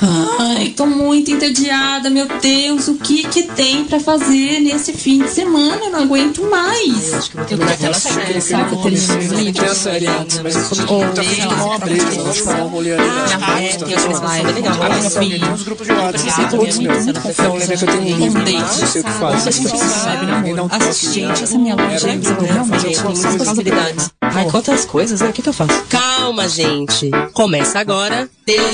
Ai, tô muito entediada, meu Deus. O que que tem pra fazer nesse fim de semana? Eu não aguento mais. Eu acho que eu vou terminar aquela série, sabe? Eu termino os livros. Tem a série antes, mas tá uma um rolê ali. Ah, é, tem outras lives legal. Ah, tem uns grupos de WhatsApp, todos meu. Então, lembra que eu tenho um livro, não sei o que faz. Ninguém dá um toque. Gente, essa minha loja é realmente tem muitas possibilidades. Ai, quantas coisas, né? O que, que eu faço? Calma, gente. Começa agora. Deus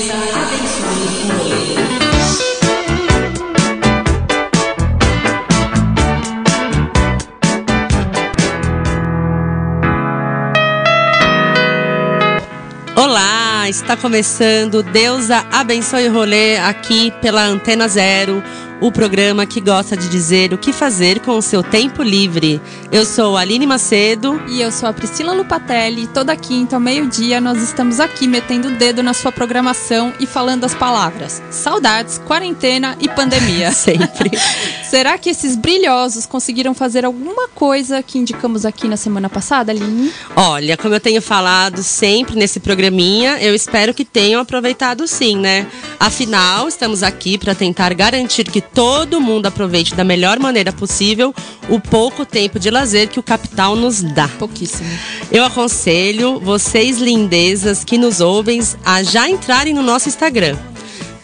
Olá, está começando Deusa Abençoe o Rolê aqui pela Antena Zero, o programa que gosta de dizer o que fazer com o seu tempo livre. Eu sou a Aline Macedo. E eu sou a Priscila Lupatelli. Toda quinta ao meio-dia nós estamos aqui metendo o dedo na sua programação e falando as palavras saudades, quarentena e pandemia. Sempre. Será que esses brilhosos conseguiram fazer alguma coisa que indicamos aqui na semana passada, Aline? Olha, como eu tenho falado sempre nesse programinha, eu espero que tenham aproveitado sim, né? Afinal, estamos aqui para tentar garantir que todo mundo aproveite da melhor maneira possível o pouco tempo de lazer que o capital nos dá. Pouquíssimo. Eu aconselho vocês lindezas que nos ouvem a já entrarem no nosso Instagram.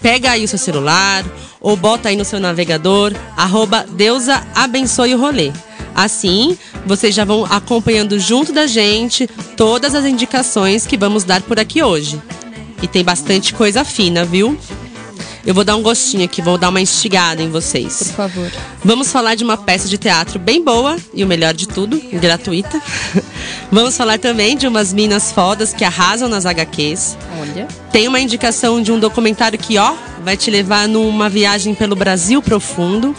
Pega aí o seu celular ou bota aí no seu navegador, arroba Deusa Abençoe o Rolê. Assim, vocês já vão acompanhando junto da gente todas as indicações que vamos dar por aqui hoje. E tem bastante coisa fina, viu? Eu vou dar um gostinho aqui, vou dar uma instigada em vocês. Por favor. Vamos falar de uma peça de teatro bem boa e o melhor de tudo, gratuita. Vamos falar também de umas minas fodas que arrasam nas HQs. Olha. Tem uma indicação de um documentário que, ó, vai te levar numa viagem pelo Brasil profundo.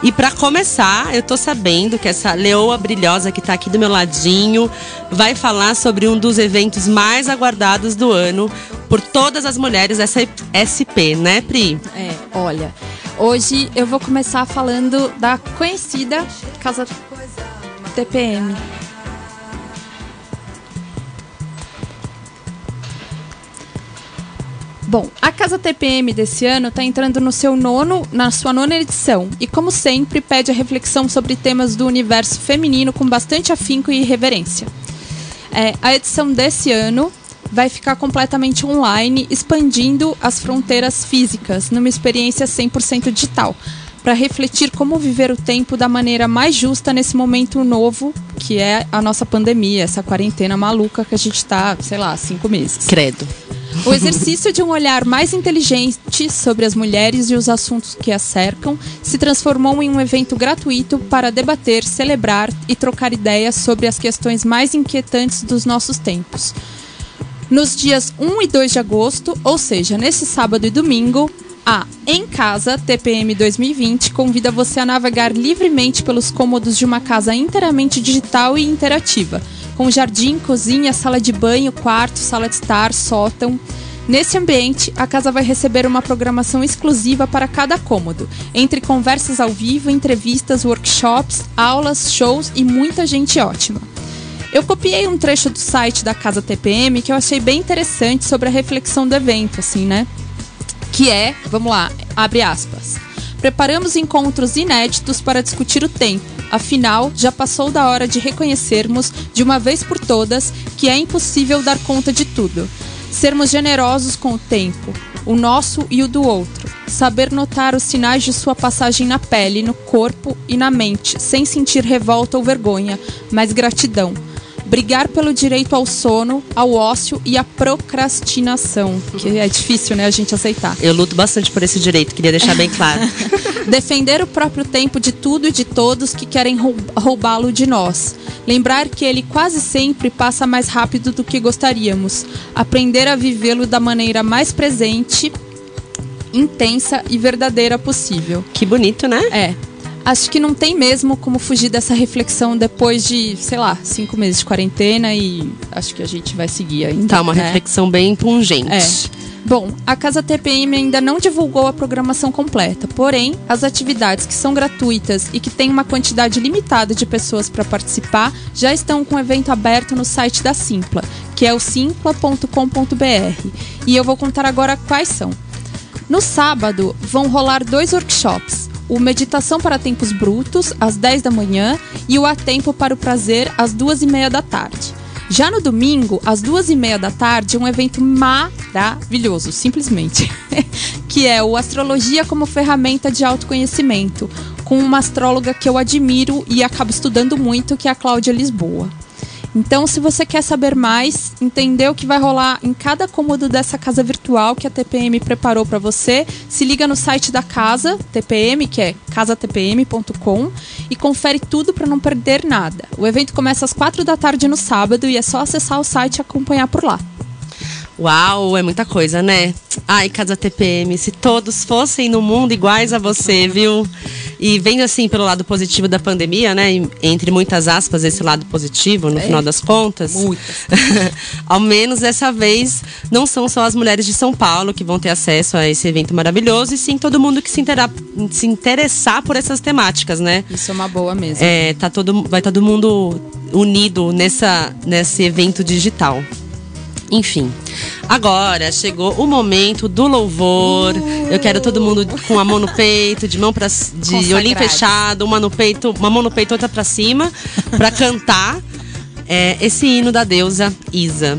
E para começar, eu tô sabendo que essa leoa brilhosa que tá aqui do meu ladinho vai falar sobre um dos eventos mais aguardados do ano por todas as mulheres dessa SP, né, Pri? É, olha. Hoje eu vou começar falando da conhecida Casa TPM. Bom, a Casa TPM desse ano está entrando no seu nono, na sua nona edição e, como sempre, pede a reflexão sobre temas do universo feminino com bastante afinco e reverência. É, a edição desse ano vai ficar completamente online, expandindo as fronteiras físicas numa experiência 100% digital, para refletir como viver o tempo da maneira mais justa nesse momento novo que é a nossa pandemia, essa quarentena maluca que a gente está, sei lá, cinco meses. Credo. O exercício de um olhar mais inteligente sobre as mulheres e os assuntos que as cercam se transformou em um evento gratuito para debater, celebrar e trocar ideias sobre as questões mais inquietantes dos nossos tempos. Nos dias 1 e 2 de agosto, ou seja, nesse sábado e domingo, a Em Casa TPM 2020 convida você a navegar livremente pelos cômodos de uma casa inteiramente digital e interativa, com jardim, cozinha, sala de banho, quarto, sala de estar, sótão. Nesse ambiente, a casa vai receber uma programação exclusiva para cada cômodo, entre conversas ao vivo, entrevistas, workshops, aulas, shows e muita gente ótima. Eu copiei um trecho do site da Casa TPM que eu achei bem interessante sobre a reflexão do evento, assim, né? Que é, vamos lá, abre aspas. Preparamos encontros inéditos para discutir o tempo. Afinal, já passou da hora de reconhecermos, de uma vez por todas, que é impossível dar conta de tudo. Sermos generosos com o tempo, o nosso e o do outro. Saber notar os sinais de sua passagem na pele, no corpo e na mente, sem sentir revolta ou vergonha, mas gratidão. Brigar pelo direito ao sono, ao ócio e à procrastinação, que é difícil, né, a gente aceitar. Eu luto bastante por esse direito, queria deixar bem claro. Defender o próprio tempo de tudo e de todos que querem rou- roubá-lo de nós. Lembrar que ele quase sempre passa mais rápido do que gostaríamos. Aprender a vivê-lo da maneira mais presente, intensa e verdadeira possível. que bonito, né? É. Acho que não tem mesmo como fugir dessa reflexão depois de, sei lá, cinco meses de quarentena e acho que a gente vai seguir ainda. Tá uma né? reflexão bem pungente. É. Bom, a Casa TPM ainda não divulgou a programação completa, porém, as atividades que são gratuitas e que têm uma quantidade limitada de pessoas para participar já estão com o evento aberto no site da Simpla, que é o simpla.com.br. E eu vou contar agora quais são. No sábado, vão rolar dois workshops. O Meditação para Tempos Brutos, às 10 da manhã, e o A Tempo para o Prazer, às duas e meia da tarde. Já no domingo, às duas e meia da tarde, um evento maravilhoso, simplesmente, que é o Astrologia como Ferramenta de Autoconhecimento, com uma astróloga que eu admiro e acabo estudando muito, que é a Cláudia Lisboa. Então, se você quer saber mais, entender o que vai rolar em cada cômodo dessa casa virtual que a TPM preparou para você, se liga no site da casa, TPM, que é casatpm.com, e confere tudo para não perder nada. O evento começa às quatro da tarde no sábado e é só acessar o site e acompanhar por lá. Uau, é muita coisa, né? Ai, Casa TPM, se todos fossem no mundo iguais a você, viu? E vendo assim pelo lado positivo da pandemia, né? Entre muitas aspas, esse lado positivo, no é, final das contas. Muitas. ao menos dessa vez, não são só as mulheres de São Paulo que vão ter acesso a esse evento maravilhoso, e sim todo mundo que se, interar, se interessar por essas temáticas, né? Isso é uma boa mesmo. É, tá todo, vai todo mundo unido nessa, nesse evento digital. Enfim. Agora chegou o momento do louvor. Eu quero todo mundo com a mão no peito, de mão para de olhinho fechado, uma no peito, uma mão no peito, outra para cima, para cantar é, esse hino da deusa Isa.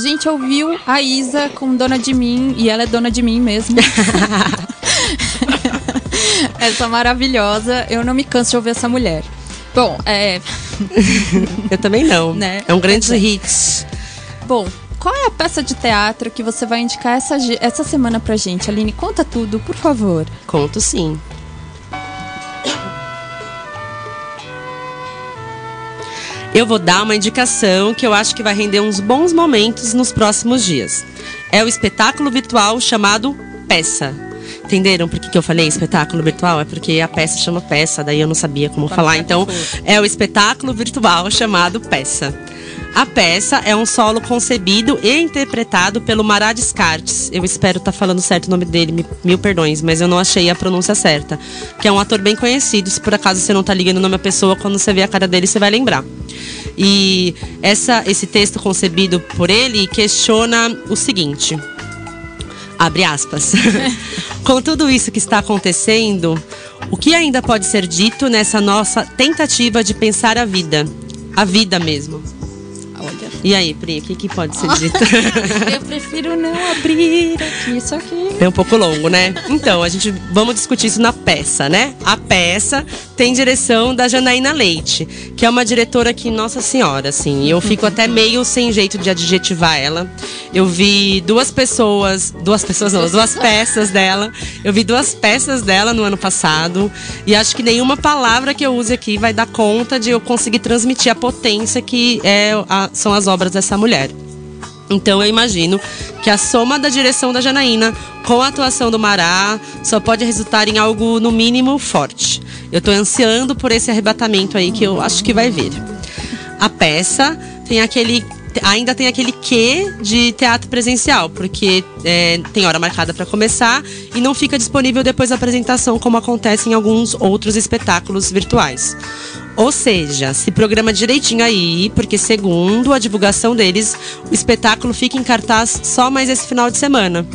Gente ouviu a Isa com Dona de Mim, e ela é dona de mim mesmo. essa maravilhosa. Eu não me canso de ouvir essa mulher. Bom, é. Eu também não. Né? É um grande é. hit. Bom, qual é a peça de teatro que você vai indicar essa, essa semana pra gente? Aline, conta tudo, por favor. Conto sim. Eu vou dar uma indicação que eu acho que vai render uns bons momentos nos próximos dias. É o espetáculo virtual chamado Peça. Entenderam por que, que eu falei espetáculo virtual? É porque a peça chama peça, daí eu não sabia como falar. Então, é o espetáculo virtual chamado Peça. A peça é um solo concebido e interpretado pelo Mará Descartes. Eu espero estar falando certo o nome dele, mil perdões, mas eu não achei a pronúncia certa. Que é um ator bem conhecido. Se por acaso você não tá ligando o nome da pessoa, quando você vê a cara dele, você vai lembrar. E essa, esse texto concebido por ele questiona o seguinte. Abre aspas. Com tudo isso que está acontecendo, o que ainda pode ser dito nessa nossa tentativa de pensar a vida? A vida mesmo. E aí, Pri, o que, que pode ser dito? Eu prefiro não abrir aqui isso aqui. É um pouco longo, né? Então, a gente vamos discutir isso na peça, né? A peça tem direção da Janaína Leite, que é uma diretora que, nossa senhora, assim, eu fico até meio sem jeito de adjetivar ela. Eu vi duas pessoas, duas pessoas não, duas peças dela. Eu vi duas peças dela no ano passado e acho que nenhuma palavra que eu use aqui vai dar conta de eu conseguir transmitir a potência que é a- são as obras dessa mulher. Então eu imagino que a soma da direção da Janaína com a atuação do Mará só pode resultar em algo no mínimo forte. Eu tô ansiando por esse arrebatamento aí que eu acho que vai vir. A peça tem aquele ainda tem aquele quê de teatro presencial, porque é, tem hora marcada para começar e não fica disponível depois da apresentação, como acontece em alguns outros espetáculos virtuais. Ou seja, se programa direitinho aí, porque segundo a divulgação deles, o espetáculo fica em cartaz só mais esse final de semana.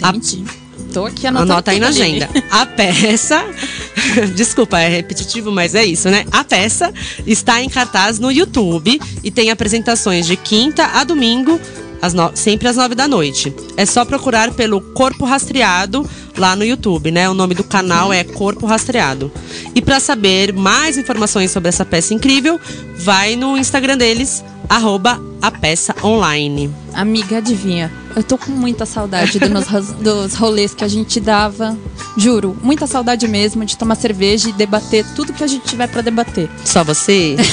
A- Entendi. Tô aqui anotando Anota aí na agenda. A peça. Desculpa, é repetitivo, mas é isso, né? A peça está em cartaz no YouTube e tem apresentações de quinta a domingo, às no- sempre às nove da noite. É só procurar pelo Corpo Rastreado lá no YouTube, né? O nome do canal é Corpo Rastreado. E para saber mais informações sobre essa peça incrível, vai no Instagram deles, arroba a peça online. Amiga, adivinha? Eu tô com muita saudade do nos- dos rolês que a gente dava. Juro, muita saudade mesmo de tomar cerveja e debater tudo que a gente tiver pra debater. Só você?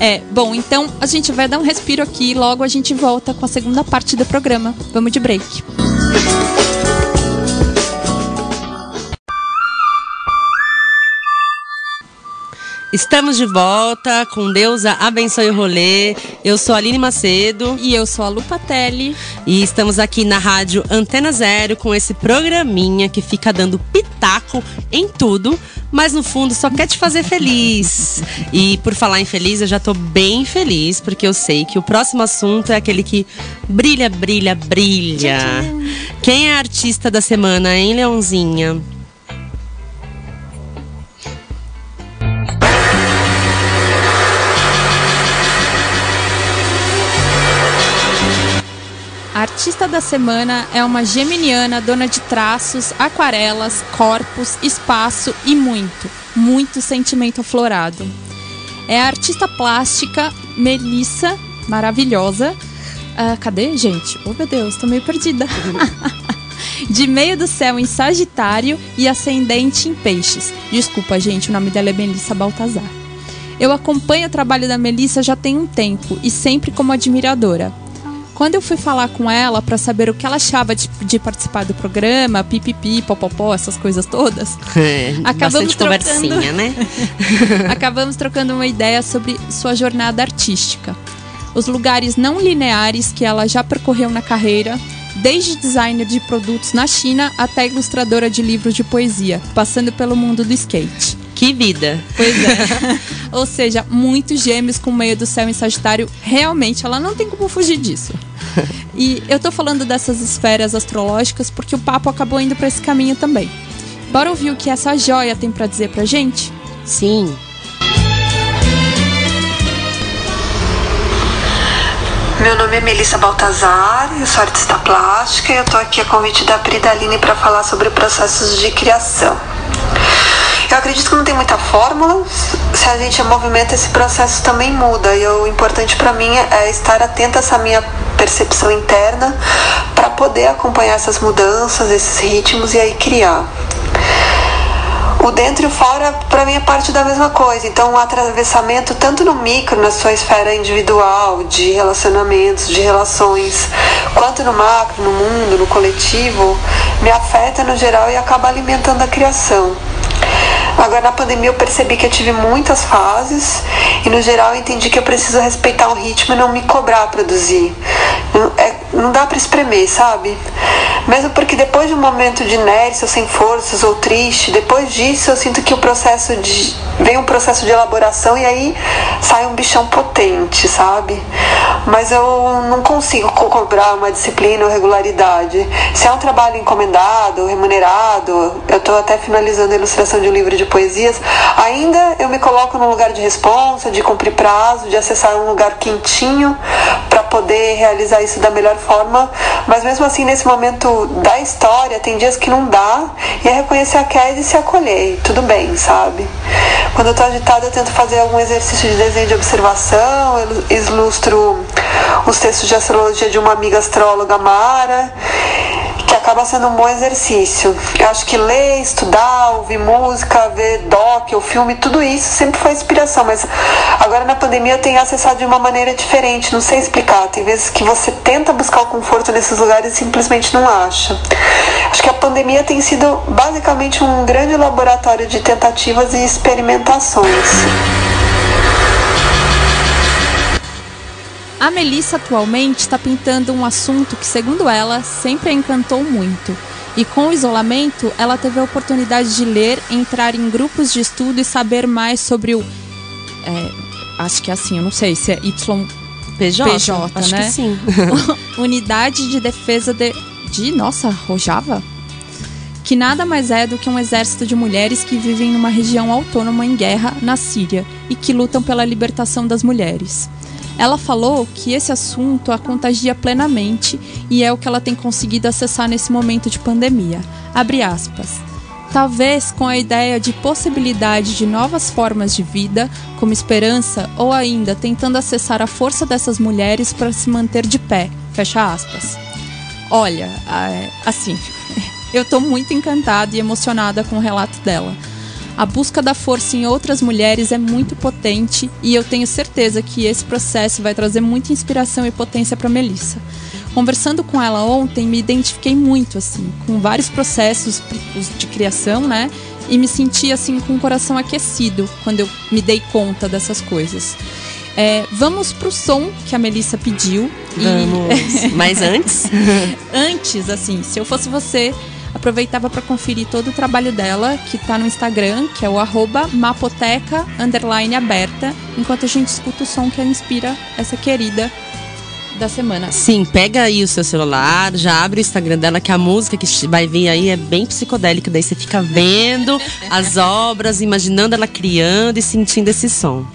É, bom, então a gente vai dar um respiro aqui e logo a gente volta com a segunda parte do programa. Vamos de break. Estamos de volta com Deusa Abençoe o Rolê. Eu sou a Aline Macedo E eu sou a Lu Patelli. e estamos aqui na rádio Antena Zero com esse programinha que fica dando pitaco em tudo, mas no fundo só quer te fazer feliz. E por falar em feliz, eu já tô bem feliz porque eu sei que o próximo assunto é aquele que brilha, brilha, brilha. Quem é a artista da semana, hein, Leãozinha? A artista da semana é uma geminiana dona de traços, aquarelas, corpos, espaço e muito, muito sentimento aflorado. É a artista plástica Melissa, maravilhosa. Ah, cadê, gente? Oh, meu Deus, tô meio perdida. de meio do céu em Sagitário e ascendente em Peixes. Desculpa, gente, o nome dela é Melissa Baltazar. Eu acompanho o trabalho da Melissa já tem um tempo e sempre como admiradora. Quando eu fui falar com ela para saber o que ela achava de, de participar do programa, pipipi, popopó, essas coisas todas, É, Acabamos trocando. conversinha, né? acabamos trocando uma ideia sobre sua jornada artística. Os lugares não lineares que ela já percorreu na carreira, desde designer de produtos na China até ilustradora de livros de poesia, passando pelo mundo do skate. Que vida. Pois é. Ou seja, muitos gêmeos com meio do céu em Sagitário, realmente ela não tem como fugir disso. E eu tô falando dessas esferas astrológicas porque o papo acabou indo pra esse caminho também. Bora ouvir o que essa joia tem pra dizer pra gente? Sim. Meu nome é Melissa Baltazar, eu sou artista plástica e eu tô aqui a convite da Pridaline para falar sobre processos de criação. Eu acredito que não tem muita fórmula. Se a gente movimenta, esse processo também muda. E o importante para mim é estar atenta a essa minha percepção interna para poder acompanhar essas mudanças, esses ritmos e aí criar. O dentro e o fora, para mim, é parte da mesma coisa. Então, o atravessamento, tanto no micro, na sua esfera individual, de relacionamentos, de relações, quanto no macro, no mundo, no coletivo, me afeta no geral e acaba alimentando a criação. Agora na pandemia eu percebi que eu tive muitas fases e no geral eu entendi que eu preciso respeitar o ritmo e não me cobrar produzir. Não, é, não dá para espremer, sabe? Mesmo porque depois de um momento de inércia, sem forças ou triste, depois disso eu sinto que o processo de vem um processo de elaboração e aí sai um bichão potente, sabe? Mas eu não consigo cobrar uma disciplina ou regularidade. Se é um trabalho encomendado, remunerado, eu estou até finalizando a ilustração de um livro de poesias, ainda eu me coloco num lugar de responsa, de cumprir prazo, de acessar um lugar quentinho para poder realizar isso da melhor forma. Mas mesmo assim, nesse momento da história, tem dias que não dá e é reconhecer a queda e se acolher. Tudo bem, sabe? Quando eu tô agitada, eu tento fazer algum exercício de desenho de observação, eu ilustro os textos de astrologia de uma amiga astróloga, Mara que acaba sendo um bom exercício. Eu acho que ler, estudar, ouvir música, ver doc ou filme, tudo isso sempre foi inspiração, mas agora na pandemia eu tenho acessado de uma maneira diferente, não sei explicar. Tem vezes que você tenta buscar o conforto nesses lugares e simplesmente não acha. Acho que a pandemia tem sido basicamente um grande laboratório de tentativas e experimentações. A Melissa atualmente está pintando um assunto que, segundo ela, sempre a encantou muito. E com o isolamento, ela teve a oportunidade de ler, entrar em grupos de estudo e saber mais sobre o. É, acho que é assim, eu não sei se é YPJ, PJ, acho né? que sim. Unidade de Defesa de. de nossa, Rojava? Que nada mais é do que um exército de mulheres que vivem numa região autônoma em guerra na Síria e que lutam pela libertação das mulheres. Ela falou que esse assunto a contagia plenamente e é o que ela tem conseguido acessar nesse momento de pandemia. Abre aspas. Talvez com a ideia de possibilidade de novas formas de vida, como esperança, ou ainda tentando acessar a força dessas mulheres para se manter de pé. Fecha aspas. Olha, assim, eu tô muito encantada e emocionada com o relato dela. A busca da força em outras mulheres é muito potente e eu tenho certeza que esse processo vai trazer muita inspiração e potência para Melissa. Conversando com ela ontem, me identifiquei muito assim, com vários processos de criação, né? E me senti assim com o coração aquecido quando eu me dei conta dessas coisas. É, vamos pro som que a Melissa pediu. Vamos. E... Mas antes? antes, assim, se eu fosse você, aproveitava para conferir todo o trabalho dela, que tá no Instagram, que é o arroba mapoteca aberta, enquanto a gente escuta o som que ela inspira essa querida da semana. Sim, pega aí o seu celular, já abre o Instagram dela, que a música que vai vir aí é bem psicodélica. Daí você fica vendo as obras, imaginando ela criando e sentindo esse som.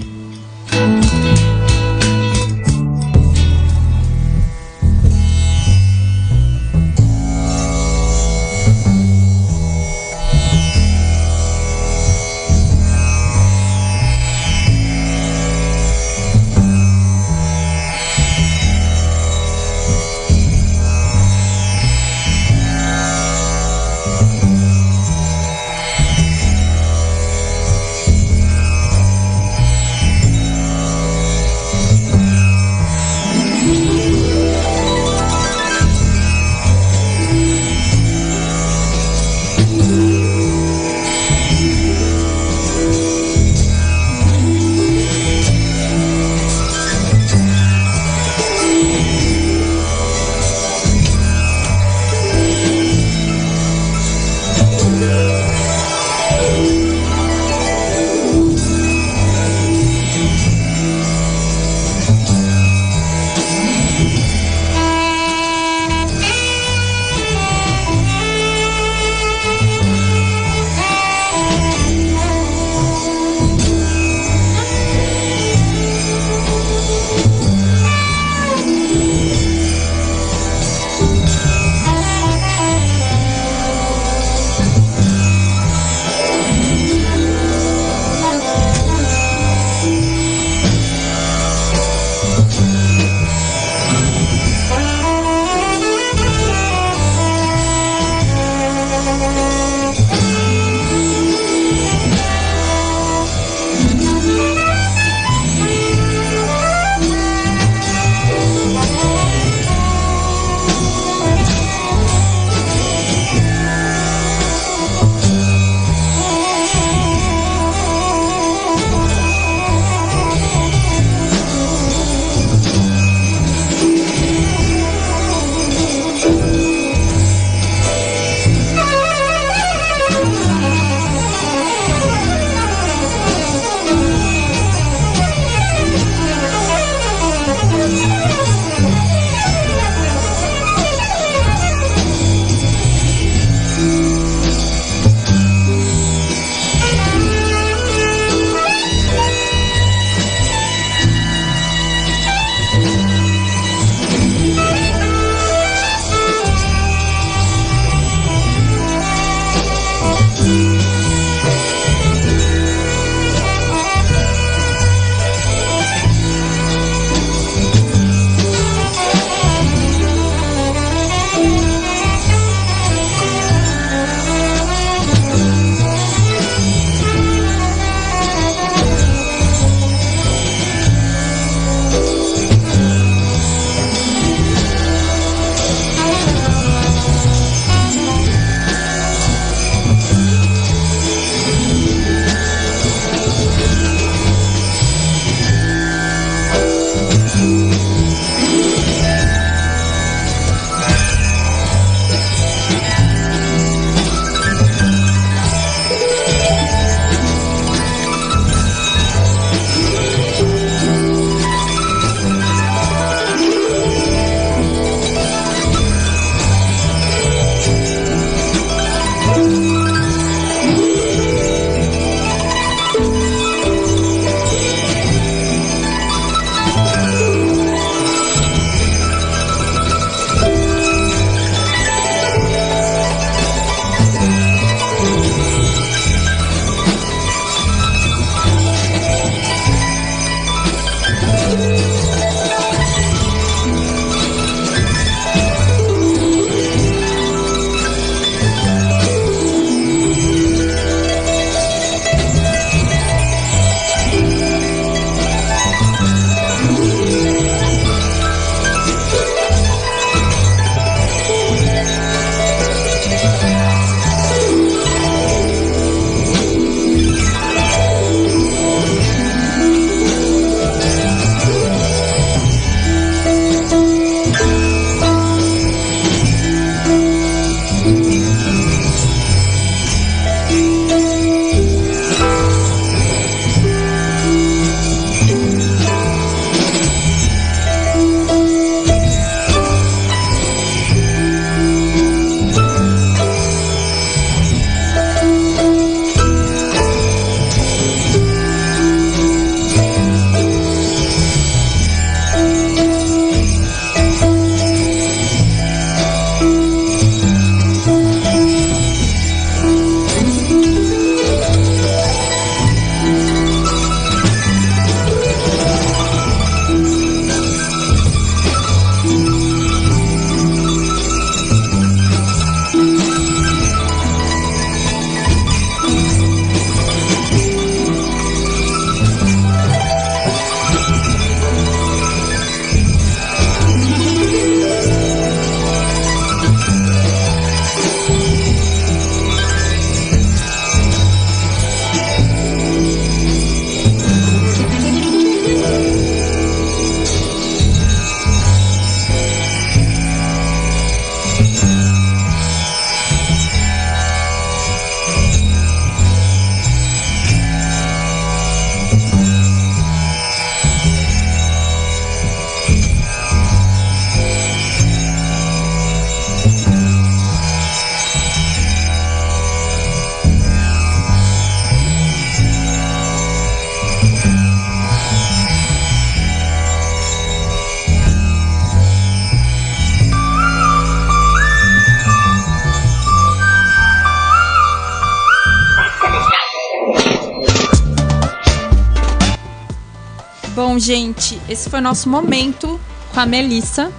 Gente, esse foi o nosso momento com a Melissa.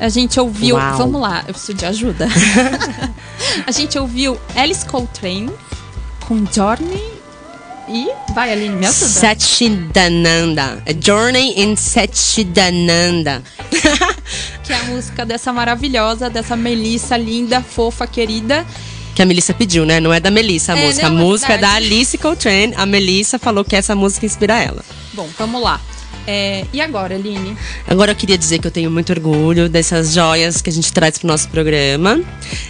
A gente ouviu. Uau. Vamos lá, eu preciso de ajuda. a gente ouviu Alice Coltrane com Journey e. Vai, Aline, me ajuda. Satchidananda. A Journey in Satchidananda. Que é a música dessa maravilhosa, dessa Melissa linda, fofa, querida. que a Melissa pediu, né? Não é da Melissa a É, música. não, a é música é da. Alice Coltrane. A Melissa falou que essa música inspira ela. Bom, vamos lá. É, e agora, Aline? Agora eu queria dizer que eu tenho muito orgulho dessas joias que a gente traz pro nosso programa.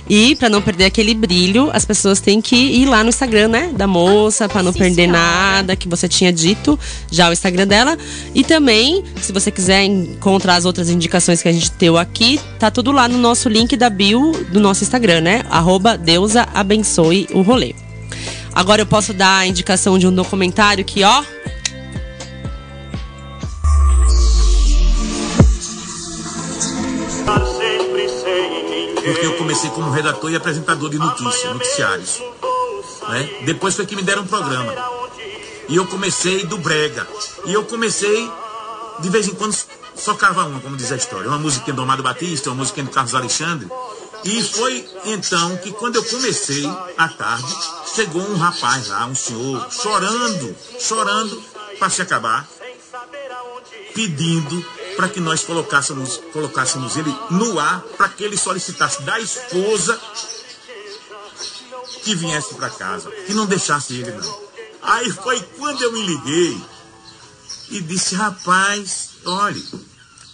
E pra não perder aquele brilho, as pessoas têm que ir lá no Instagram, né, da moça, pra não sim, perder senhora. nada que você tinha dito, já o Instagram dela. E também, se você quiser encontrar as outras indicações que a gente deu aqui, tá tudo lá no nosso link da bio do nosso Instagram, né? Arroba Deusa abençoe o rolê. Agora eu posso dar a indicação de um documentário que, ó, Porque eu comecei como redator e apresentador de notícias, noticiários. Né? Depois foi que me deram um programa. E eu comecei do brega. E eu comecei, de vez em quando, socava uma, como diz a história. Uma musiquinha do Amado Batista, uma musiquinha do Carlos Alexandre. E foi então que quando eu comecei, à tarde, chegou um rapaz lá, um senhor, chorando, chorando para se acabar, pedindo para que nós colocássemos, colocássemos ele no ar, para que ele solicitasse da esposa que viesse para casa, que não deixasse ele não. Aí foi quando eu me liguei e disse, rapaz, olha,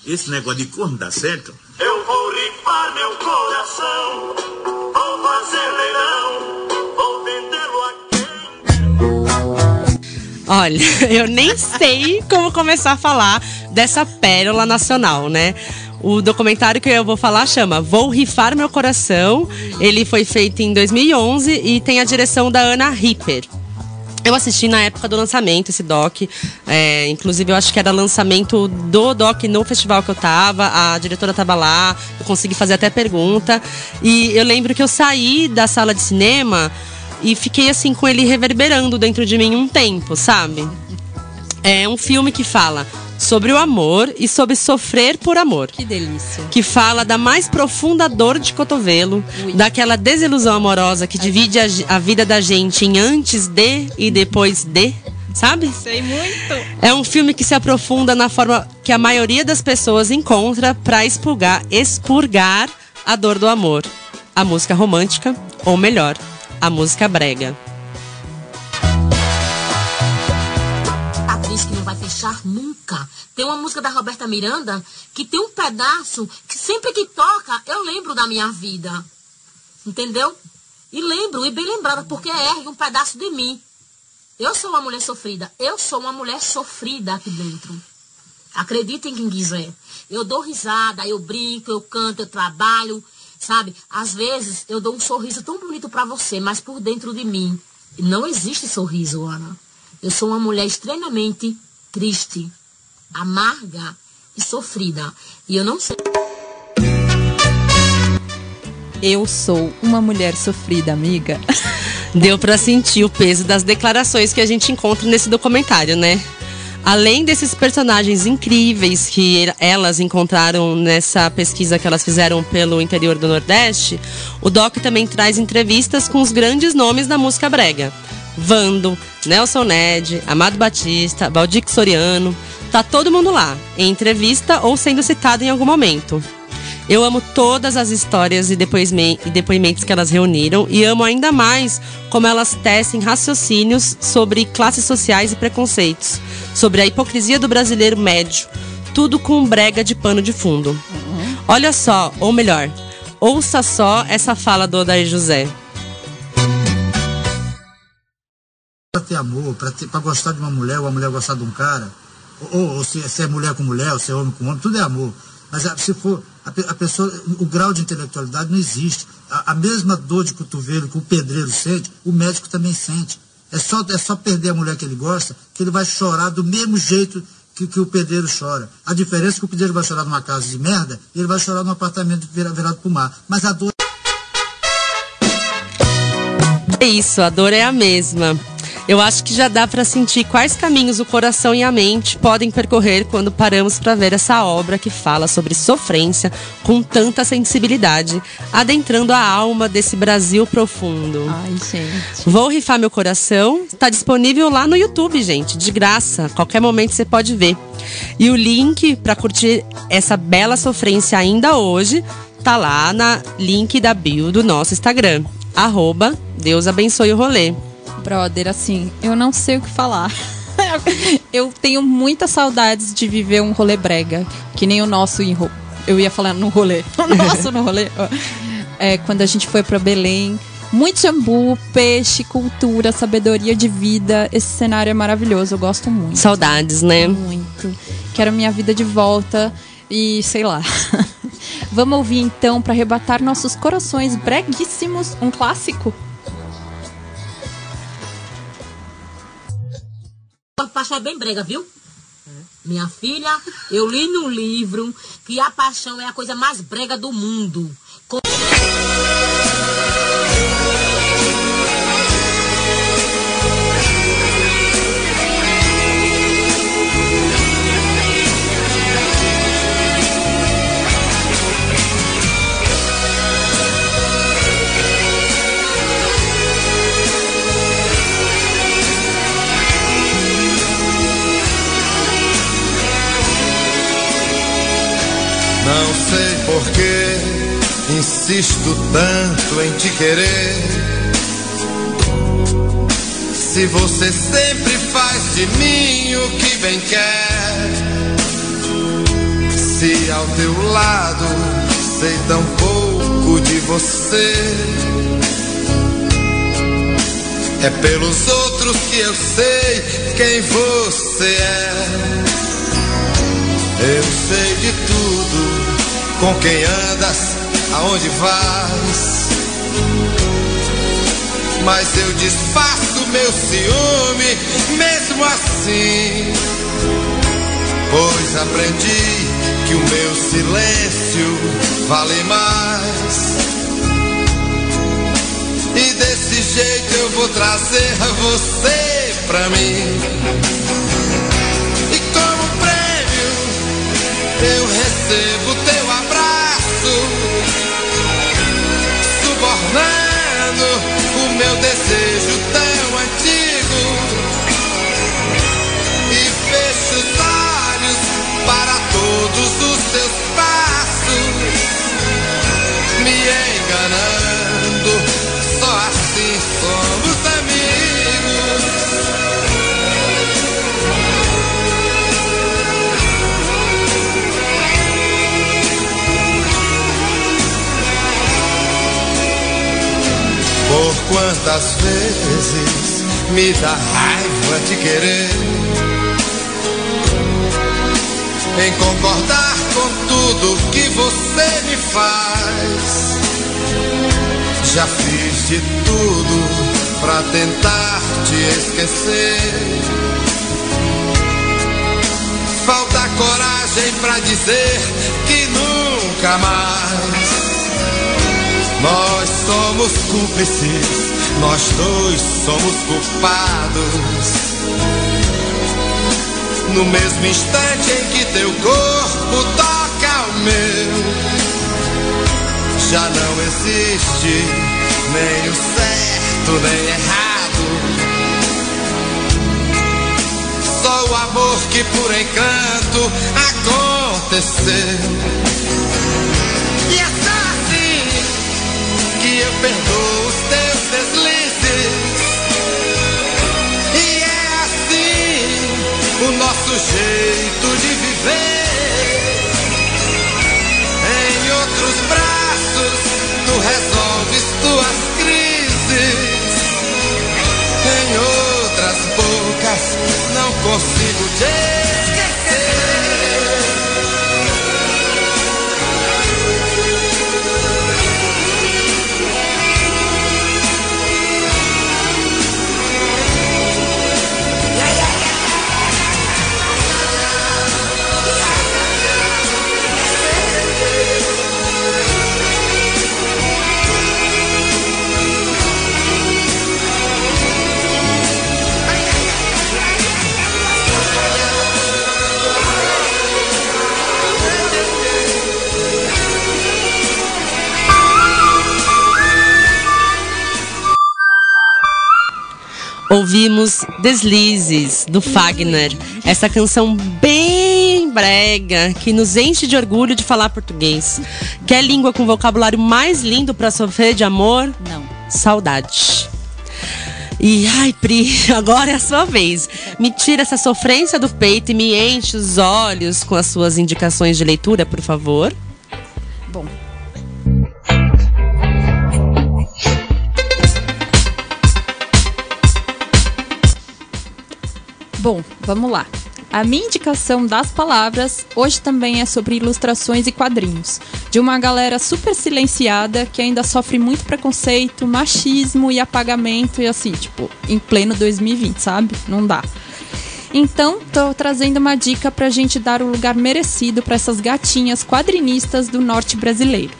esse negócio de corno dá certo. Eu vou rifar meu coração, vou fazer leilão, Olha, eu nem sei como começar a falar dessa pérola nacional, né? O documentário que eu vou falar chama Vou Rifar Meu Coração. Ele foi feito em 2011 e tem a direção da Ana Ripper. Eu assisti na época do lançamento esse doc. É, inclusive, eu acho que era lançamento do doc no festival que eu tava. A diretora tava lá, eu consegui fazer até pergunta. E eu lembro que eu saí da sala de cinema e fiquei assim com ele reverberando dentro de mim um tempo, sabe? É um filme que fala sobre o amor e sobre sofrer por amor Que delícia. que fala da mais profunda dor de cotovelo, daquela desilusão amorosa que divide a, a vida da gente em antes de e depois de, sabe? Sei muito. É um filme que se aprofunda na forma que a maioria das pessoas encontra para expurgar, expurgar a dor do amor. A música romântica, ou melhor, a música brega. atriz que não vai fechar nunca. Tem uma música da Roberta Miranda que tem um pedaço que sempre que toca eu lembro da minha vida. Entendeu? E lembro, e bem lembrada, porque ergue um pedaço de mim. Eu sou uma mulher sofrida. Eu sou uma mulher sofrida aqui dentro. Acreditem quem quiser. Eu dou risada, eu brinco, eu canto, eu trabalho, sabe? Às vezes eu dou um sorriso tão bonito pra você, mas por dentro de mim não existe sorriso, Ana. Eu sou uma mulher extremamente triste, amarga e sofrida. E eu não sei. Eu sou uma mulher sofrida, amiga. Deu pra sentir o peso das declarações que a gente encontra nesse documentário, né? Além desses personagens incríveis que elas encontraram nessa pesquisa que elas fizeram pelo interior do Nordeste, o Doc também traz entrevistas com os grandes nomes da música brega. Vando, Nelson Ned, Amado Batista, Valdir Soriano, tá todo mundo lá, em entrevista ou sendo citado em algum momento. Eu amo todas as histórias e depoimentos que elas reuniram e amo ainda mais como elas tecem raciocínios sobre classes sociais e preconceitos, sobre a hipocrisia do brasileiro médio, tudo com brega de pano de fundo. Olha só, ou melhor, ouça só essa fala do Odair José. Pra ter amor, pra gostar de uma mulher, ou a mulher gostar de um cara, ou, ou se, se é mulher com mulher, ou se é homem com homem, tudo é amor. Mas ah, se for, a, pe- a pessoa, o grau de intelectualidade não existe. A, a mesma dor de cotovelo que o pedreiro sente, o médico também sente. É só, é só perder a mulher que ele gosta, que ele vai chorar do mesmo jeito que, que o pedreiro chora. A diferença é que o pedreiro vai chorar numa casa de merda e ele vai chorar num apartamento vira- virado pro mar. Mas a dor É isso, a dor é a mesma. Eu acho que já dá para sentir quais caminhos o coração e a mente podem percorrer quando paramos para ver essa obra que fala sobre sofrência com tanta sensibilidade, adentrando a alma desse Brasil profundo. Ai, gente. Vou rifar meu coração. Tá disponível lá no YouTube, gente, de graça. Qualquer momento você pode ver. E o link para curtir essa bela sofrência ainda hoje tá lá na link da bio do nosso Instagram. Arroba Deus abençoe o rolê. Brother, assim, eu não sei o que falar. eu tenho muitas saudades de viver um rolê brega, que nem o nosso em. Eu ia falar no rolê. O nosso no rolê. É, quando a gente foi para Belém. Muito jambu, peixe, cultura, sabedoria de vida. Esse cenário é maravilhoso, eu gosto muito. Saudades, né? Muito. Quero minha vida de volta e sei lá. Vamos ouvir então para arrebatar nossos corações breguíssimos um clássico. Paixão é bem brega, viu? Minha filha, eu li no livro que a paixão é a coisa mais brega do mundo. Com- sei por que insisto tanto em te querer. Se você sempre faz de mim o que bem quer. Se ao teu lado sei tão pouco de você. É pelos outros que eu sei quem você é. Eu sei de tudo, com quem andas, aonde vais. Mas eu disfarço meu ciúme, mesmo assim. Pois aprendi que o meu silêncio vale mais. E desse jeito eu vou trazer você pra mim. E como prêmio eu recebo teu o meu desejo tão quantas vezes me dá raiva te querer, em concordar com tudo que você me faz. Já fiz de tudo pra tentar te esquecer. Falta coragem pra dizer que nunca mais. Nós somos cúmplices, nós dois somos culpados. No mesmo instante em que teu corpo toca o meu, já não existe nem o certo nem errado. Só o amor que por encanto aconteceu. Deslizes, do Fagner. Essa canção bem brega, que nos enche de orgulho de falar português. Quer língua com vocabulário mais lindo para sofrer de amor? Não. Saudade. E ai, Pri, agora é a sua vez. Me tira essa sofrência do peito e me enche os olhos com as suas indicações de leitura, por favor. Bom. Bom, vamos lá. A minha indicação das palavras hoje também é sobre ilustrações e quadrinhos. De uma galera super silenciada que ainda sofre muito preconceito, machismo e apagamento e assim, tipo, em pleno 2020, sabe? Não dá. Então, tô trazendo uma dica pra gente dar o lugar merecido para essas gatinhas quadrinistas do norte brasileiro.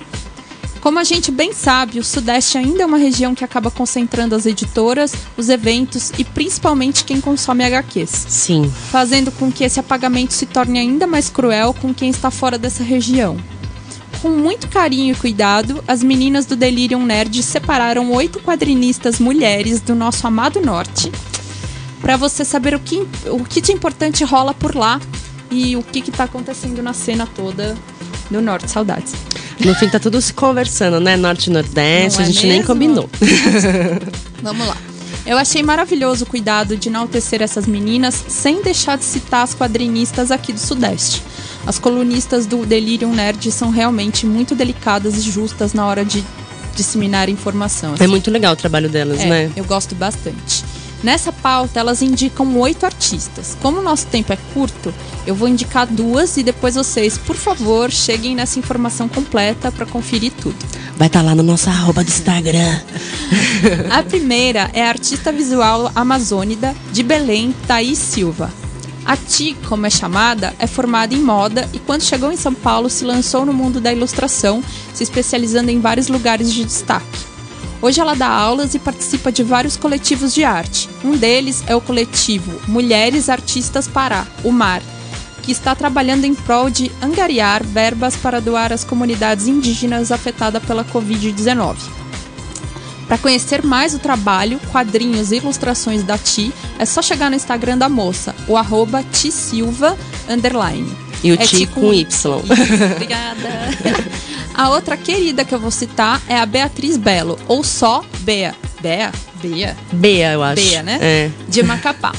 Como a gente bem sabe, o Sudeste ainda é uma região que acaba concentrando as editoras, os eventos e principalmente quem consome HQs. Sim. Fazendo com que esse apagamento se torne ainda mais cruel com quem está fora dessa região. Com muito carinho e cuidado, as meninas do Delirium Nerd separaram oito quadrinistas mulheres do nosso amado Norte para você saber o que, o que de importante rola por lá e o que está acontecendo na cena toda do Norte. Saudades. No fim tá tudo se conversando, né? Norte e Nordeste, Não é a gente nem mesmo? combinou. Vamos lá. Eu achei maravilhoso o cuidado de enaltecer essas meninas sem deixar de citar as quadrinistas aqui do Sudeste. As colunistas do Delirium Nerd são realmente muito delicadas e justas na hora de disseminar informação. É muito legal o trabalho delas, É, né? Eu gosto bastante. Nessa pauta, elas indicam oito artistas. Como o nosso tempo é curto, eu vou indicar duas e depois vocês, por favor, cheguem nessa informação completa para conferir tudo. Vai estar lá no nosso arroba do Instagram. A primeira é a artista visual amazônida de Belém, Thaís Silva. A Ti, como é chamada, é formada em moda e quando chegou em São Paulo se lançou no mundo da ilustração, se especializando em vários lugares de destaque. Hoje ela dá aulas e participa de vários coletivos de arte. Um deles é o coletivo Mulheres Artistas Pará, o MAR, que está trabalhando em prol de angariar verbas para doar às comunidades indígenas afetadas pela Covid-19. Para conhecer mais o trabalho, quadrinhos e ilustrações da Ti, é só chegar no Instagram da moça, o arroba Tisilva. E o É Ti tipo- com Y. Obrigada. A outra querida que eu vou citar é a Beatriz Belo, ou só Bea. Bea? Bea? Bea, eu acho. Bea, né? É. De Macapá.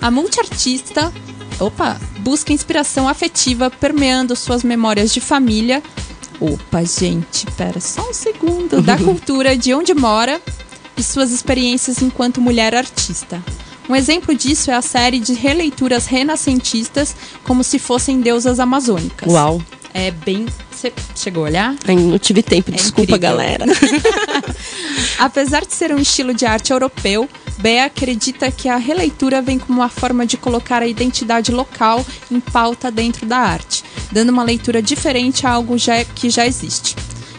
A multiartista, opa, busca inspiração afetiva permeando suas memórias de família. Opa, gente, pera só um segundo. Da cultura de onde mora e suas experiências enquanto mulher artista. Um exemplo disso é a série de releituras renascentistas como se fossem deusas amazônicas. Uau. É bem. Você chegou a olhar? Ai, não tive tempo, desculpa, incrível. galera. Apesar de ser um estilo de arte europeu, Bea acredita que a releitura vem como uma forma de colocar a identidade local em pauta dentro da arte, dando uma leitura diferente a algo já- que já existe.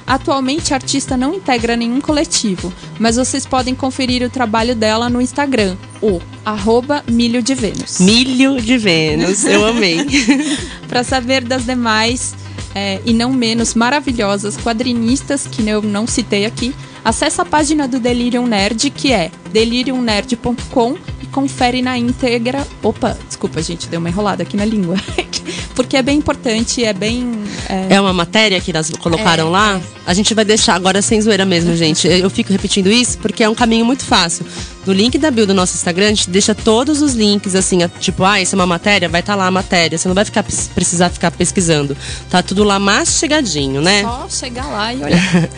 Atualmente, a artista não integra nenhum coletivo, mas vocês podem conferir o trabalho dela no Instagram, o arroba milho de Vênus. Milho de Vênus, eu amei. Para saber das demais é, e não menos maravilhosas quadrinistas que eu não citei aqui, acesse a página do Delirium Nerd, que é deliriumnerd.com e confere na íntegra. Opa, desculpa, gente, deu uma enrolada aqui na língua. Porque é bem importante, é bem. é, É uma matéria que elas colocaram É, lá. A gente vai deixar agora sem zoeira mesmo, gente. Eu fico repetindo isso porque é um caminho muito fácil. No link da bio do nosso Instagram, a gente deixa todos os links, assim, a- tipo, ah, isso é uma matéria, vai estar lá a matéria. Você não vai ficar, precisar ficar pesquisando. Tá tudo lá mastigadinho, né? Só chegar lá e olhar.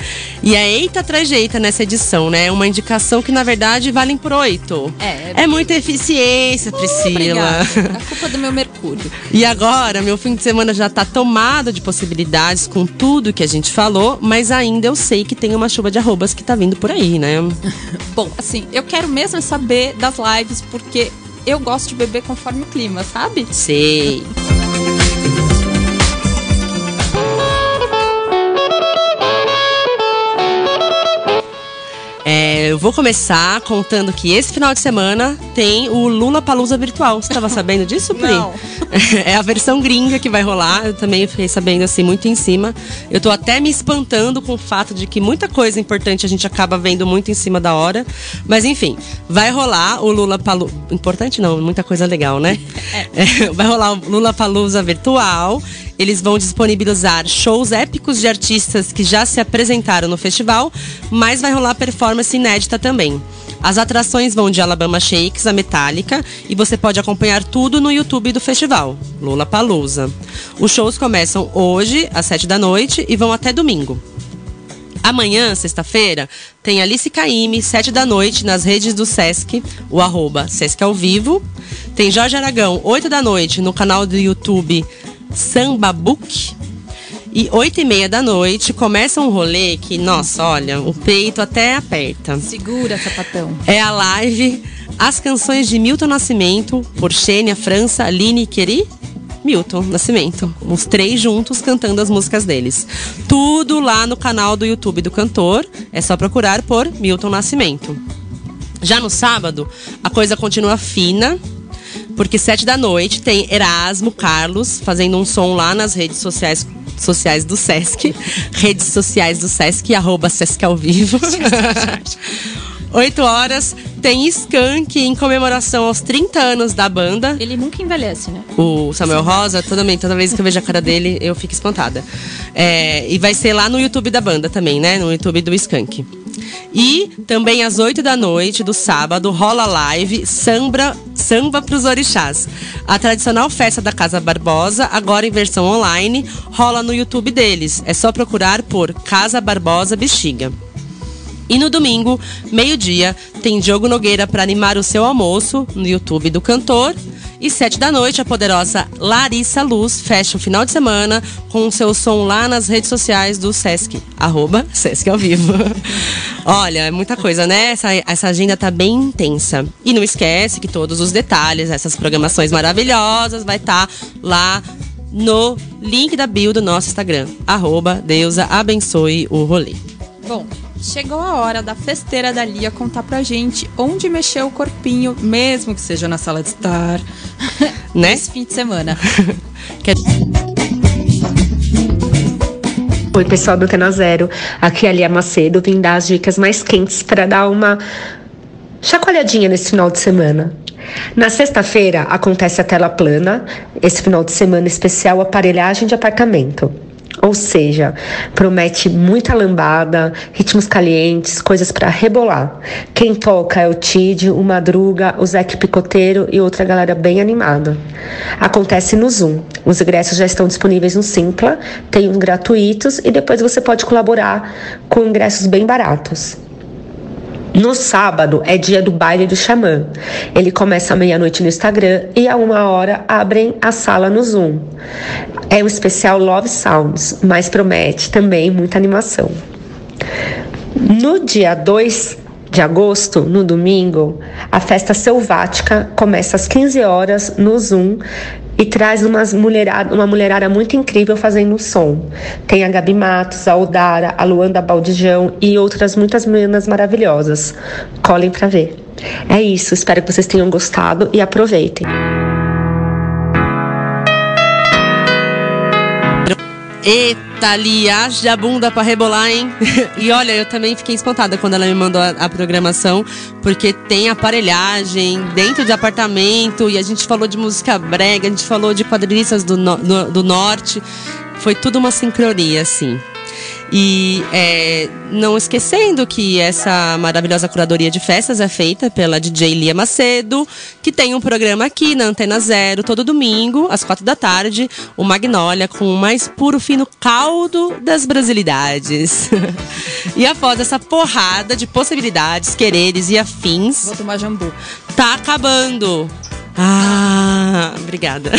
E é eita atrás de eita nessa edição, né? Uma indicação que, na verdade, valem por oito. É, É muita eficiência, Priscila. Obrigada. A culpa do meu Mercúrio. E agora, meu fim de semana já tá tomado de possibilidades com tudo que a gente falou, mas ainda eu sei que tem uma chuva de arrobas que tá vindo por aí, né? Bom, assim, eu quero mesmo é saber das lives, porque eu gosto de beber conforme o clima, sabe? Sei. Eu vou começar contando que esse final de semana tem o Lula Palusa virtual. Você tava sabendo disso, Pri? Não. É a versão gringa que vai rolar. Eu também fiquei sabendo assim muito em cima. Eu tô até me espantando com o fato de que muita coisa importante a gente acaba vendo muito em cima da hora. Mas enfim, vai rolar o Lula Palusa. Importante não, muita coisa legal, né? É, vai rolar o Lula Palusa virtual. Eles vão disponibilizar shows épicos de artistas que já se apresentaram no festival, mas vai rolar performance inédita também. As atrações vão de Alabama Shakes a Metallica e você pode acompanhar tudo no YouTube do festival, Lula Palusa. Os shows começam hoje, às 7 da noite, e vão até domingo. Amanhã, sexta-feira, tem Alice Caime, 7 da noite, nas redes do Sesc, o arroba Sesc ao vivo. Tem Jorge Aragão, 8 da noite, no canal do YouTube Samba Book. E 8 e meia da noite começa um rolê que, nossa, olha, o peito até aperta. Segura, sapatão. É a live As Canções de Milton Nascimento, por Xênia França, Aline Queri. Milton Nascimento. Os três juntos cantando as músicas deles. Tudo lá no canal do YouTube do cantor. É só procurar por Milton Nascimento. Já no sábado, a coisa continua fina, porque sete da noite tem Erasmo Carlos fazendo um som lá nas redes sociais sociais do Sesc, redes sociais do Sesc, arroba Sesc ao vivo. 8 horas tem Skank em comemoração aos 30 anos da banda. Ele nunca envelhece, né? O Samuel Rosa, toda, toda vez que eu vejo a cara dele, eu fico espantada. É, e vai ser lá no YouTube da banda também, né? No YouTube do Skank. E também às 8 da noite do sábado rola live Samba, Samba pros Orixás. A tradicional festa da Casa Barbosa, agora em versão online, rola no YouTube deles. É só procurar por Casa Barbosa Bexiga. E no domingo, meio-dia, tem Diogo Nogueira para animar o seu almoço no YouTube do cantor. E sete da noite, a poderosa Larissa Luz fecha o final de semana com o seu som lá nas redes sociais do Sesc, arroba Sesc ao vivo. Olha, é muita coisa, né? Essa, essa agenda tá bem intensa. E não esquece que todos os detalhes, essas programações maravilhosas, vai estar tá lá no link da bio do nosso Instagram, arroba Deusa abençoe o rolê. Bom, chegou a hora da festeira da Lia contar pra gente onde mexeu o corpinho, mesmo que seja na sala de estar, né? nesse fim de semana. Oi, pessoal do Antena Zero. Aqui é a Lia Macedo, vim dar as dicas mais quentes para dar uma chacoalhadinha nesse final de semana. Na sexta-feira acontece a tela plana, esse final de semana especial aparelhagem de apartamento. Ou seja, promete muita lambada, ritmos calientes, coisas para rebolar. Quem toca é o Tid, o Madruga, o Zeque Picoteiro e outra galera bem animada. Acontece no Zoom. Os ingressos já estão disponíveis no Simpla, tem uns gratuitos e depois você pode colaborar com ingressos bem baratos. No sábado é dia do baile do xamã. Ele começa à meia-noite no Instagram e a uma hora abrem a sala no Zoom. É um especial Love Sounds, mas promete também muita animação. No dia 2 de agosto, no domingo, a festa selvática começa às 15 horas no Zoom e traz umas mulherada, uma mulherada muito incrível fazendo som. Tem a Gabi Matos, a Odara, a Luanda Baldijão e outras muitas meninas maravilhosas. Colhem pra ver. É isso, espero que vocês tenham gostado e aproveitem. Eita, ali, haja bunda pra rebolar, hein? e olha, eu também fiquei espantada quando ela me mandou a, a, programação, porque tem aparelhagem dentro de apartamento, e a gente falou de música brega, a gente falou de quadrilistas do, no, do, do norte. Foi tudo uma sincronia, assim. E é, não esquecendo que essa maravilhosa curadoria de festas é feita pela DJ Lia Macedo, que tem um programa aqui na Antena Zero todo domingo, às quatro da tarde, o Magnólia, com o mais puro fino caldo das brasilidades. e após essa porrada de possibilidades, quereres e afins. Vou tomar jambu. Tá acabando. Ah, obrigada.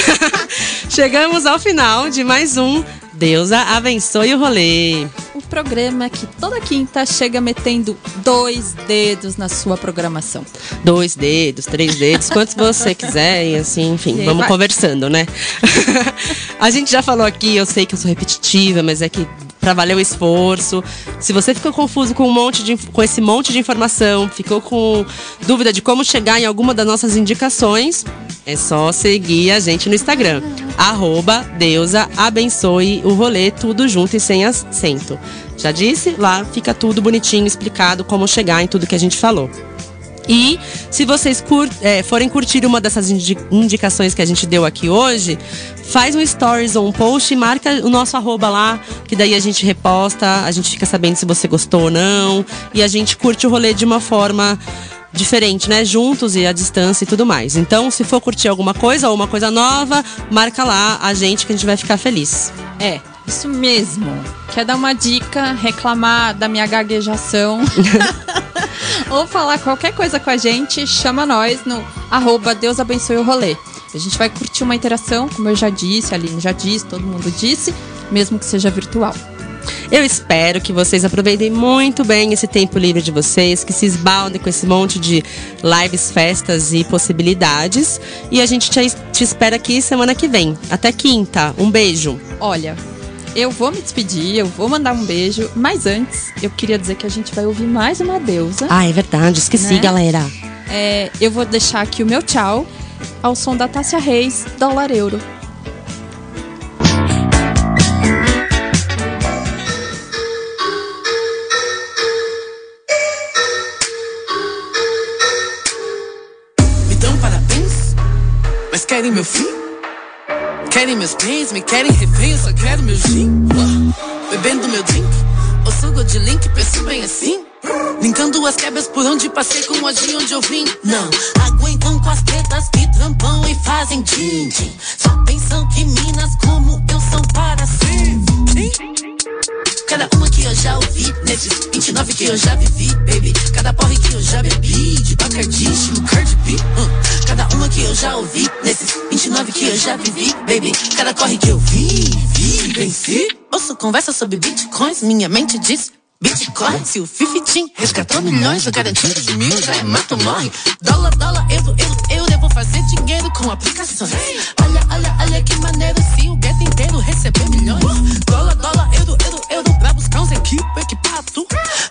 Chegamos ao final de mais um Deusa abençoe o rolê. O programa que toda quinta chega metendo dois dedos na sua programação. Dois dedos, três dedos, quantos você quiser, e assim, enfim, e vamos vai. conversando, né? a gente já falou aqui, eu sei que eu sou repetitiva, mas é que pra valer o esforço. Se você ficou confuso com um monte de com esse monte de informação, ficou com dúvida de como chegar em alguma das nossas indicações, é só seguir a gente no Instagram. Arroba Deusa abençoe o rolê, tudo junto e sem acento. Já disse? Lá fica tudo bonitinho, explicado como chegar em tudo que a gente falou. E se vocês cur é, forem curtir uma dessas indi indicações que a gente deu aqui hoje, faz um stories ou um post e marca o nosso arroba lá, que daí a gente reposta, a gente fica sabendo se você gostou ou não, e a gente curte o rolê de uma forma diferente, né? Juntos e à distância e tudo mais. Então, se for curtir alguma coisa ou uma coisa nova, marca lá a gente que a gente vai ficar feliz. É, isso mesmo. Quer dar uma dica, reclamar da minha gaguejação ou falar qualquer coisa com a gente, chama nós no arroba Deus abençoe o rolê. A gente vai curtir uma interação, como eu já disse, a Aline já disse, todo mundo disse, mesmo que seja virtual. Eu espero que vocês aproveitem muito bem esse tempo livre de vocês, que se esbaldem com esse monte de lives, festas e possibilidades. E a gente te, te espera aqui semana que vem. Até quinta. Um beijo. Olha, eu vou me despedir, eu vou mandar um beijo, mas antes eu queria dizer que a gente vai ouvir mais uma deusa. Ah, é verdade, esqueci, Né? galera. É, eu vou deixar aqui o meu tchau ao som da Tássia Reis, dólar euro. Me dão parabéns, mas querem meu fim? Querem meus bens, me querem refém, eu só quero meu gin. Bebendo meu drink, ou sugo de link, penso bem assim. Linkando as quebras por onde passei com o de onde eu vim. Não aguentam com as tretas que trampam e fazem din-din. Só pensam que minas como eu são para sempre. Cada uma que eu já ouvi, nesses 29 que eu já vivi, baby. Cada porre que eu já bebi, de Bacardi, estilo Cardi B. uh. Cada uma que eu já ouvi, nesses 29 que eu já vivi, baby. Cada corre que eu vi, vi, venci. Ouço conversa sobre bitcoins, minha mente diz. Bitcoin, se o Fifitim resgatou milhões, o garantido de mil já é mato morre. Dólar, dólar, euro, euro, euro, eu vou fazer dinheiro com aplicações. Olha, olha, olha que maneiro se o gueto inteiro receber milhões. Dólar, dólar, euro, euro, euro, pra buscar uns equipe, equipado.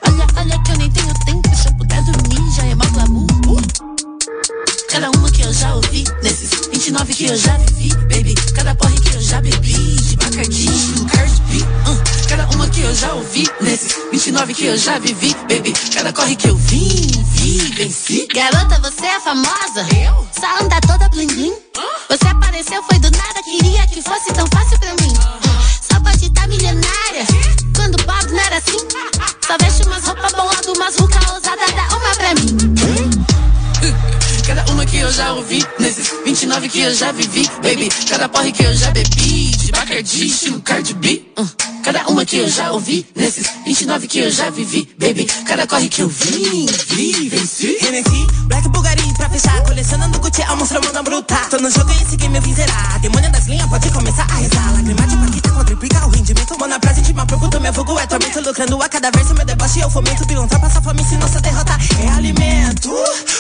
Olha, olha que eu nem tenho tempo, se eu puder dormir já é mal glamour. Cada uma que eu já ouvi, nesses 29 que eu já vivi, baby. Cada porre que eu já bebi, de Bacardi, estilo Cardi B. uh. Cada uma que eu já ouvi, nesses 29 que eu já vivi, baby. Cada corre que eu vim, vi, venci. Garota, você é famosa? Eu? Só anda toda bling bling. Você apareceu, foi do nada, queria que fosse tão fácil pra mim. Só pode estar milionária. Quando pobre não era assim. Só veste umas roupas bolado, umas ruca ousada, dá uma pra mim. Cada uma que eu já ouvi, nesses 29 que eu já vivi, baby. Cada porre que eu já bebi, de Bacardi, estilo Cardi B. uh. Cada uma que eu já ouvi, nesses 29 que eu já vivi, baby. Cada corre que eu vim, vi, venci. Hennessy, Black Bulgari pra fechar Colecionando Gucci, almoço, manda bruta Tô no jogo e esse game eu vim zerar Demônio das linhas, pode começar a rezar Lágrima de paquita, quadriplica o rendimento na praça de uma pergunta, meu vulgo é tormento Lucrando a cada verso, meu deboche eu fomento Pilantra, passa fome, se nossa derrota é alimento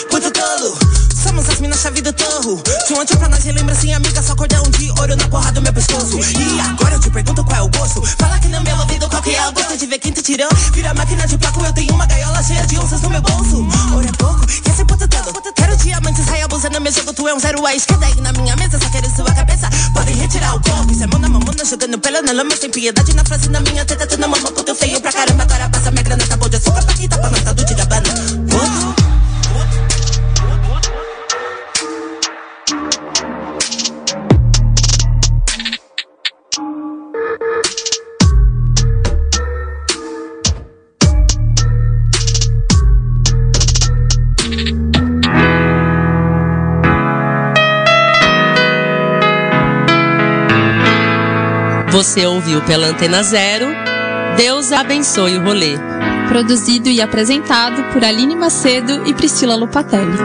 Puto tolo, somos as minas chave do torro. Um antes pra nós relembra assim, amiga Só cordão de ouro na porra do meu pescoço. E agora eu te pergunto qual é o gosto. Fala que no meu ouvido qual que é o gosto De ver quem te tirou, vira máquina de placo Eu tenho uma gaiola cheia de onças no meu bolso. Ouro é pouco, e esse puto tolo Quero diamantes, sai abusando meu jogo Tu é um zero à esquerda. Aí na minha mesa Só quero sua cabeça, podem retirar o corpo Isso é mão na mamona, jogando pela na lama Sem piedade na frase na minha teta Tu não mama, puto feio pra caramba. Agora passa minha grana, acabou de açúcar Paquita, pananta do Tigabana Você ouviu pela Antena Zero. Deus abençoe o rolê. Produzido e apresentado por Aline Macedo e Priscila Lupatelli.